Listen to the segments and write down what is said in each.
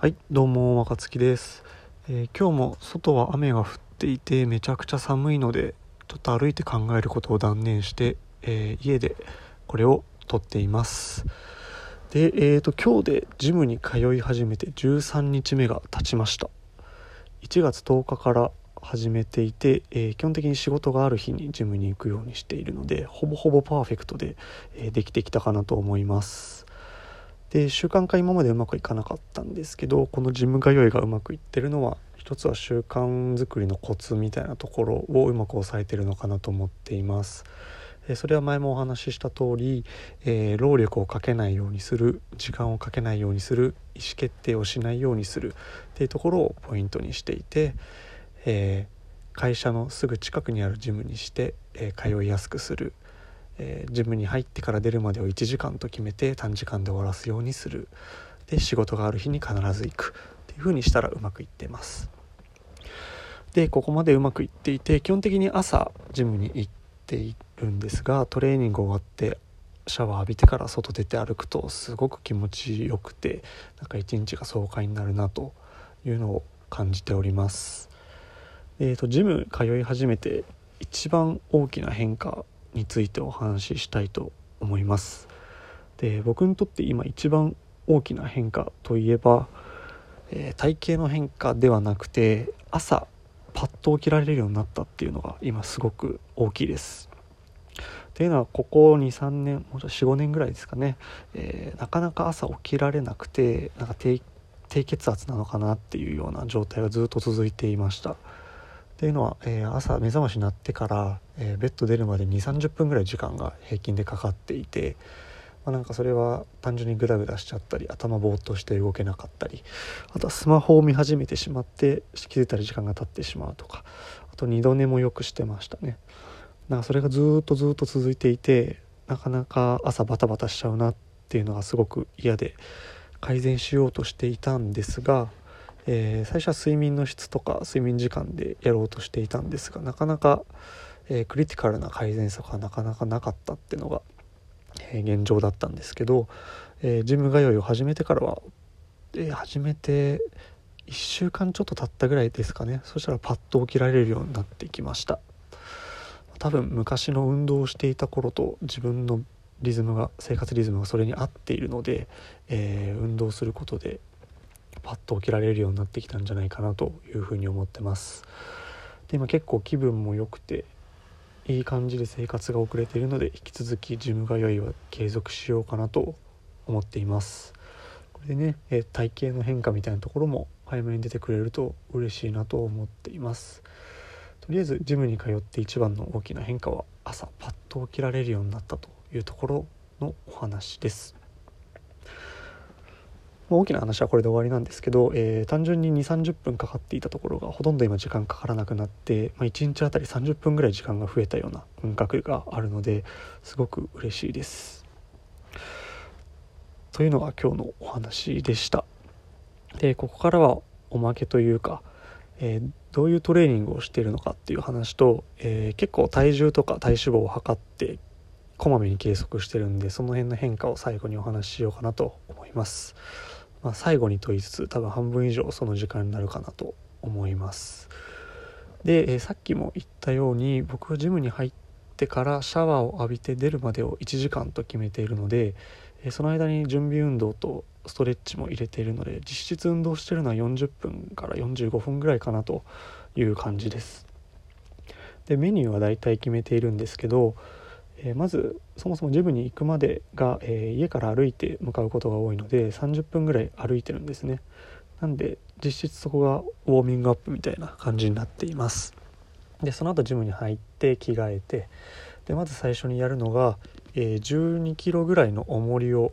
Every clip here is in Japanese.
はいどうも若月です、えー今日も外は雨が降っていてめちゃくちゃ寒いのでちょっと歩いて考えることを断念して、えー家でこれを撮っています。でえー、と今日でジムに通い始めて13日目が経ちました。1月10日から始めていて、えー基本的に仕事がある日にジムに行くようにしているのでほぼほぼパーフェクトで、えできてきたかなと思います。で習慣化今までうまくいかなかったんですけどこのジム通いがうまくいってるのは一つは習慣づくりのコツみたいなところをうまく抑えてるのかなと思っています。それは前もお話しした通り、えー労力をかけないようにする時間をかけないようにする意思決定をしないようにするっていうところをポイントにしていて、えー会社のすぐ近くにあるジムにして、えー通いやすくする、えージムに入ってから出るまでを1時間と決めて短時間で終わらすようにする。で仕事がある日に必ず行くっていう風にしたらうまくいってます。でここまでうまくいっていて基本的に朝ジムに行っているんですがトレーニング終わってシャワー浴びてから外出て歩くとすごく気持ちよくてなんか一日が爽快になるなというのを感じております。えー、とジム通い始めて一番大きな変化についてお話ししたいと思います。で僕にとって今一番大きな変化といえば、えー体型の変化ではなくて朝パッと起きられるようになったっていうのが今すごく大きいです。っていうのはここ23年もう45年ぐらいですかね、えーなかなか朝起きられなくてなんか低低血圧なのかなっていうような状態がずっと続いていました。っていうのは、えー朝目覚ましになってから、えーベッド出るまで2 3 0分ぐらい時間が平均でかかっていて、まあ、なんかそれは単純にグダグダしちゃったり頭ぼーっとして動けなかったりあとはスマホを見始めてしまって気づいたら時間が経ってしまうとかあと二度寝もよくしてましたね。なんかそれがずっとずっと続いていてなかなか朝バタバタしちゃうなっていうのがすごく嫌で改善しようとしていたんですがえー最初は睡眠の質とか睡眠時間でやろうとしていたんですがなかなか、えークリティカルな改善策がなかなかなかったっていうのが、えー現状だったんですけど、えジム通いを始めてからは、え始めて1週間ちょっと経ったぐらいですかね。そしたらパッと起きられるようになってきました。多分昔の運動をしていた頃と自分のリズムが生活リズムがそれに合っているので、えー運動することでパッと起きられるようになってきたんじゃないかなというふうに思ってます。で今結構気分も良くていい感じで生活が遅れているので引き続きジム通いは継続しようかなと思っています。これでね、え体型の変化みたいなところも早めに出てくれると嬉しいなと思っています。とりあえずジムに通って一番の大きな変化は朝パッと起きられるようになったというところのお話です。まあ大きな話はこれで終わりなんですけど、えー単純に2 3 0分かかっていたところがほとんど今時間かからなくなって、まあ、1日あたり30分ぐらい時間が増えたような感覚があるのですごく嬉しいです。というのが今日のお話でした。でここからはおまけというか、えーどういうトレーニングをしているのかっていう話と、えー結構体重とか体脂肪を測ってこまめに計測してるんでその辺の変化を最後にお話ししようかなと思います。まあ、最後に問いつつ多分半分以上その時間になるかなと思います。で、えーさっきも言ったように僕はジムに入ってからシャワーを浴びて出るまでを1時間と決めているので、えーその間に準備運動とストレッチも入れているので実質運動してるのは40分から45分ぐらいかなという感じです。でメニューはだいたい決めているんですけどえまずそもそもジムに行くまでが、え家から歩いて向かうことが多いので30分ぐらい歩いてるんですね。なんで実質そこがウォーミングアップみたいな感じになっています。でその後ジムに入って着替えてでまず最初にやるのが、え12キロぐらいの重りを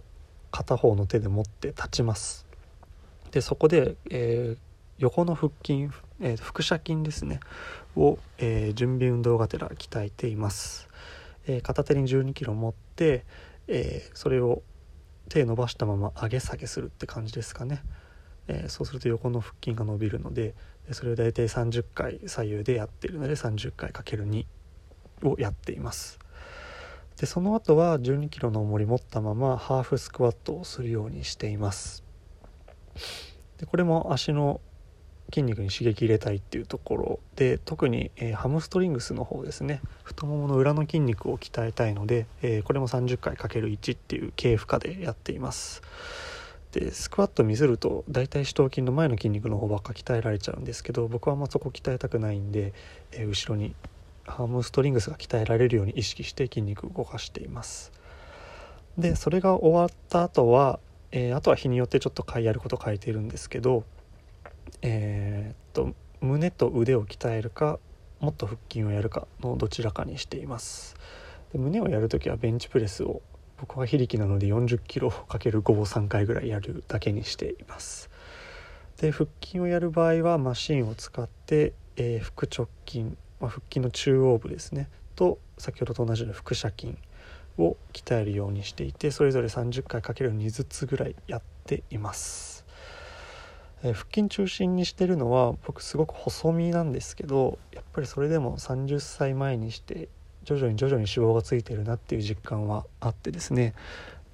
片方の手で持って立ちます。でそこで、えー横の腹筋、えー腹斜筋ですね。を、えー準備運動がてら鍛えています。えー片手に1 2キロ持って、えーそれを手伸ばしたまま上げ下げするって感じですかね、えーそうすると横の腹筋が伸びるのでそれを大体30回左右でやってるので30回 ×2 をやっています。でその後は1 2キロの重り持ったままハーフスクワットをするようにしています。でこれも足の筋肉に刺激入れたいっていうところで特に、えー、ハムストリングスの方ですね。太ももの裏の筋肉を鍛えたいので、えー、これも30回 ×1 っていう軽負荷でやっています。でスクワット見せると大体四頭筋の前の筋肉の方ばっか鍛えられちゃうんですけど僕はあんまそこ鍛えたくないんで、えー、後ろにハムストリングスが鍛えられるように意識して筋肉を動かしています。でそれが終わった後は、えー、あとは日によってちょっとやること書いているんですけどえー、っと胸と腕を鍛えるかもっと腹筋をやるかのどちらかにしています。で胸をやる時はベンチプレスを僕は非力なので 40kg 5を3回ぐらいやるだけにしています。で腹筋をやる場合はマシンを使って、えー、腹直筋、まあ、腹筋の中央部ですね。と先ほどと同じように腹斜筋を鍛えるようにしていてそれぞれ30回かける2ずつぐらいやっています。えー、腹筋中心にしてるのは僕すごく細身なんですけどやっぱりそれでも30歳前にして徐々に徐々に脂肪がついてるなっていう実感はあってですね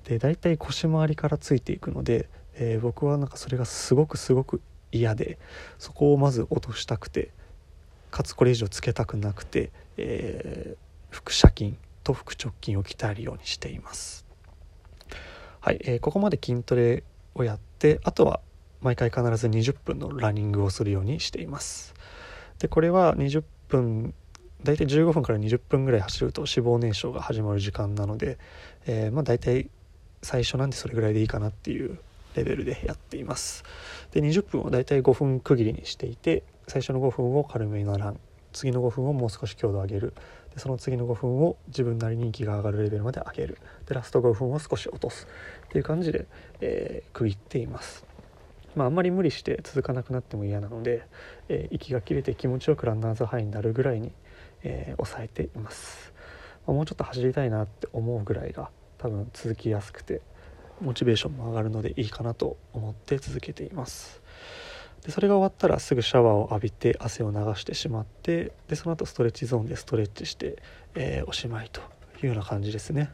で大体腰回りからついていくので、えー、僕はなんかそれがすごくすごく嫌でそこをまず落としたくてかつこれ以上つけたくなくて、えー、腹斜筋と腹直筋を鍛えるようにしています。はい、えー、ここまで筋トレをやってあとは毎回必ず20分のランニングをするようにしています。でこれは20分大体15分から20分ぐらい走ると脂肪燃焼が始まる時間なので、えー、まあ大体最初なんでそれぐらいでいいかなっていうレベルでやっています。で20分を大体5分区切りにしていて最初の5分を軽めのラン次の5分をもう少し強度上げる。でその次の5分を自分なりに息が上がるレベルまで上げる。でラスト5分を少し落とすっていう感じで、えー、区切っています。まあ、あんまり無理して続かなくなっても嫌なので、えー、息が切れて気持ちよくランナーズハイになるぐらいに、えー、抑えています、まあ、もうちょっと走りたいなって思うぐらいが多分続きやすくてモチベーションも上がるのでいいかなと思って続けています。でそれが終わったらすぐシャワーを浴びて汗を流してしまってでその後ストレッチゾーンでストレッチして、えー、おしまいというような感じですね。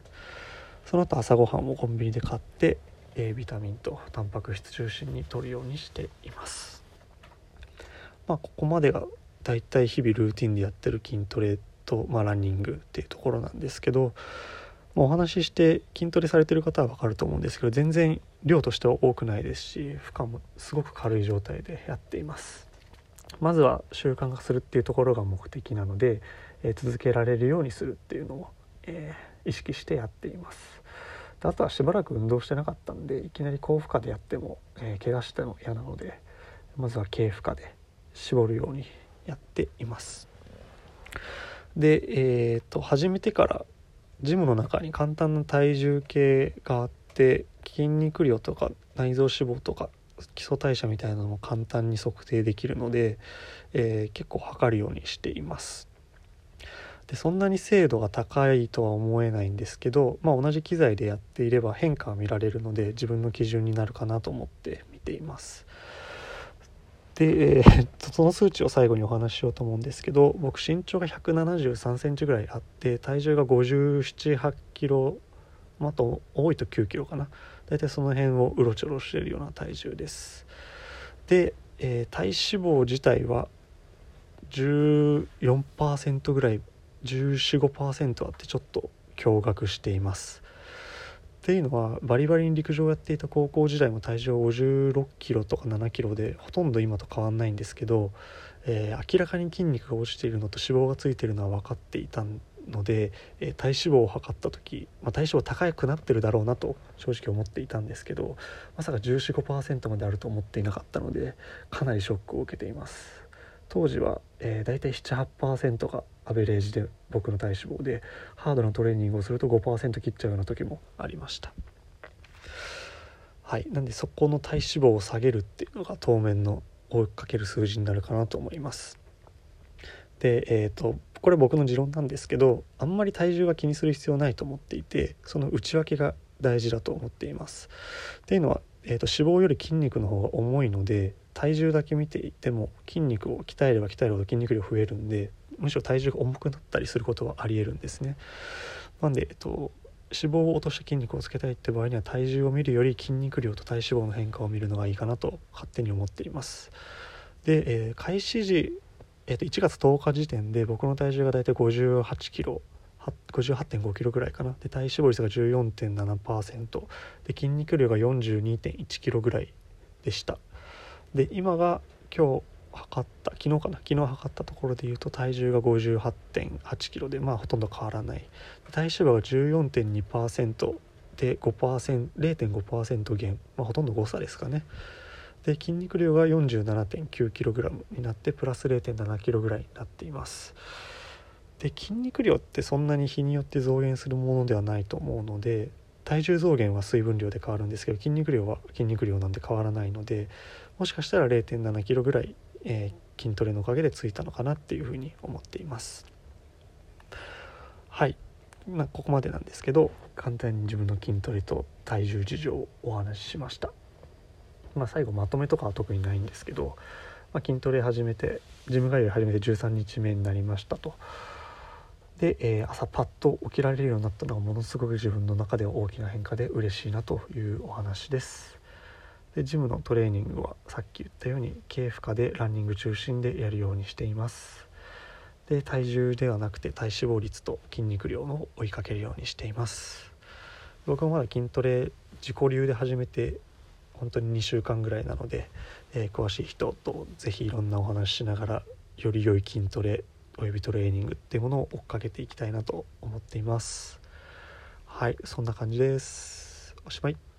その後朝ごはんをコンビニで買ってえビタミンとタンパク質中心に摂るようにしています。まあここまでがだいたい日々ルーティンでやってる筋トレと、まあ、ランニングっていうところなんですけど、まあ、お話しして筋トレされてる方は分かると思うんですけど全然量としては多くないですし負荷もすごく軽い状態でやっています。まずは習慣化するっていうところが目的なので、えー、続けられるようにするっていうのを、えー、意識してやっています。であとはしばらく運動してなかったんでいきなり高負荷でやっても、えー、怪我しても嫌なのでまずは軽負荷で絞るようにやっています。でえー、っと始めてからジムの中に簡単な体重計があって筋肉量とか内臓脂肪とか基礎代謝みたいなのも簡単に測定できるので、えー、結構測るようにしています。でそんなに精度が高いとは思えないんですけど、まあ、同じ機材でやっていれば変化は見られるので自分の基準になるかなと思って見ています。で、えー、その数値を最後にお話ししようと思うんですけど僕身長が1 7 3センチぐらいあって体重が5 7 8キロあと多いと9キロかな大体その辺をうろちょろしているような体重ですで、えー、体脂肪自体は14%ぐらい1415%あってちょっと驚愕しています。っていうのはバリバリに陸上をやっていた高校時代も体重56キロとか7キロでほとんど今と変わんないんですけど、えー、明らかに筋肉が落ちているのと脂肪がついているのは分かっていたので、えー、体脂肪を測った時、まあ、体脂肪高くなってるだろうなと正直思っていたんですけどまさか145%まであると思っていなかったのでかなりショックを受けています。当時は、えー、大体78%がアベレージで僕の体脂肪でハードなトレーニングをすると5%切っちゃうような時もありました。はい。なんでそこの体脂肪を下げるっていうのが当面の追いかける数字になるかなと思います。でえっ、ー、とこれ僕の持論なんですけどあんまり体重は気にする必要ないと思っていてその内訳が大事だと思っています。っていうのは、えーと脂肪より筋肉の方が重いので体重だけ見ていても筋肉を鍛えれば鍛えるほど筋肉量増えるんでむしろ体重が重くなったりすることはありえるんですね。なんで、えっと、脂肪を落として筋肉をつけたいって場合には体重を見るより筋肉量と体脂肪の変化を見るのがいいかなと勝手に思っています。で、えー、開始時、えー、と1月10日時点で僕の体重が大体58キロ58.5キロぐらいかな。で体脂肪率が14.7%で筋肉量が42.1キロぐらいでした。で今が今日測った昨日かな？昨日測ったところで言うと体重が58.8キロでまあほとんど変わらない。体脂肪が14.2%で 5%0.5% 減、まあ、ほとんど誤差ですかね。で筋肉量が 47.9kg になってプラス 0.7kg ぐらいになっています。で筋肉量ってそんなに日によって増減するものではないと思うので体重増減は水分量で変わるんですけど筋肉量は筋肉量なんで変わらないのでもしかしたら 0.7kg ぐらい、えー、筋トレのおかげでついたのかなっていうふうに思っていますはいまあ、ここまでなんですけど簡単に自分の筋トレと体重事情をお話ししましたまあ、最後まとめとかは特にないんですけど、まあ、筋トレ始めてジム通い始めて13日目になりましたと。で、えー、朝パッと起きられるようになったのがものすごく自分の中では大きな変化で嬉しいなというお話です。でジムのトレーニングはさっき言ったように軽負荷でランニング中心でやるようにしています。で体重ではなくて体脂肪率と筋肉量の追いかけるようにしています。僕はまだ筋トレ自己流で始めて本当に2週間ぐらいなので、えー、詳しい人と是非いろんなお話ししながらより良い筋トレおよびトレーニングっていうものを追っかけていきたいなと思っていますはいそんな感じですおしまい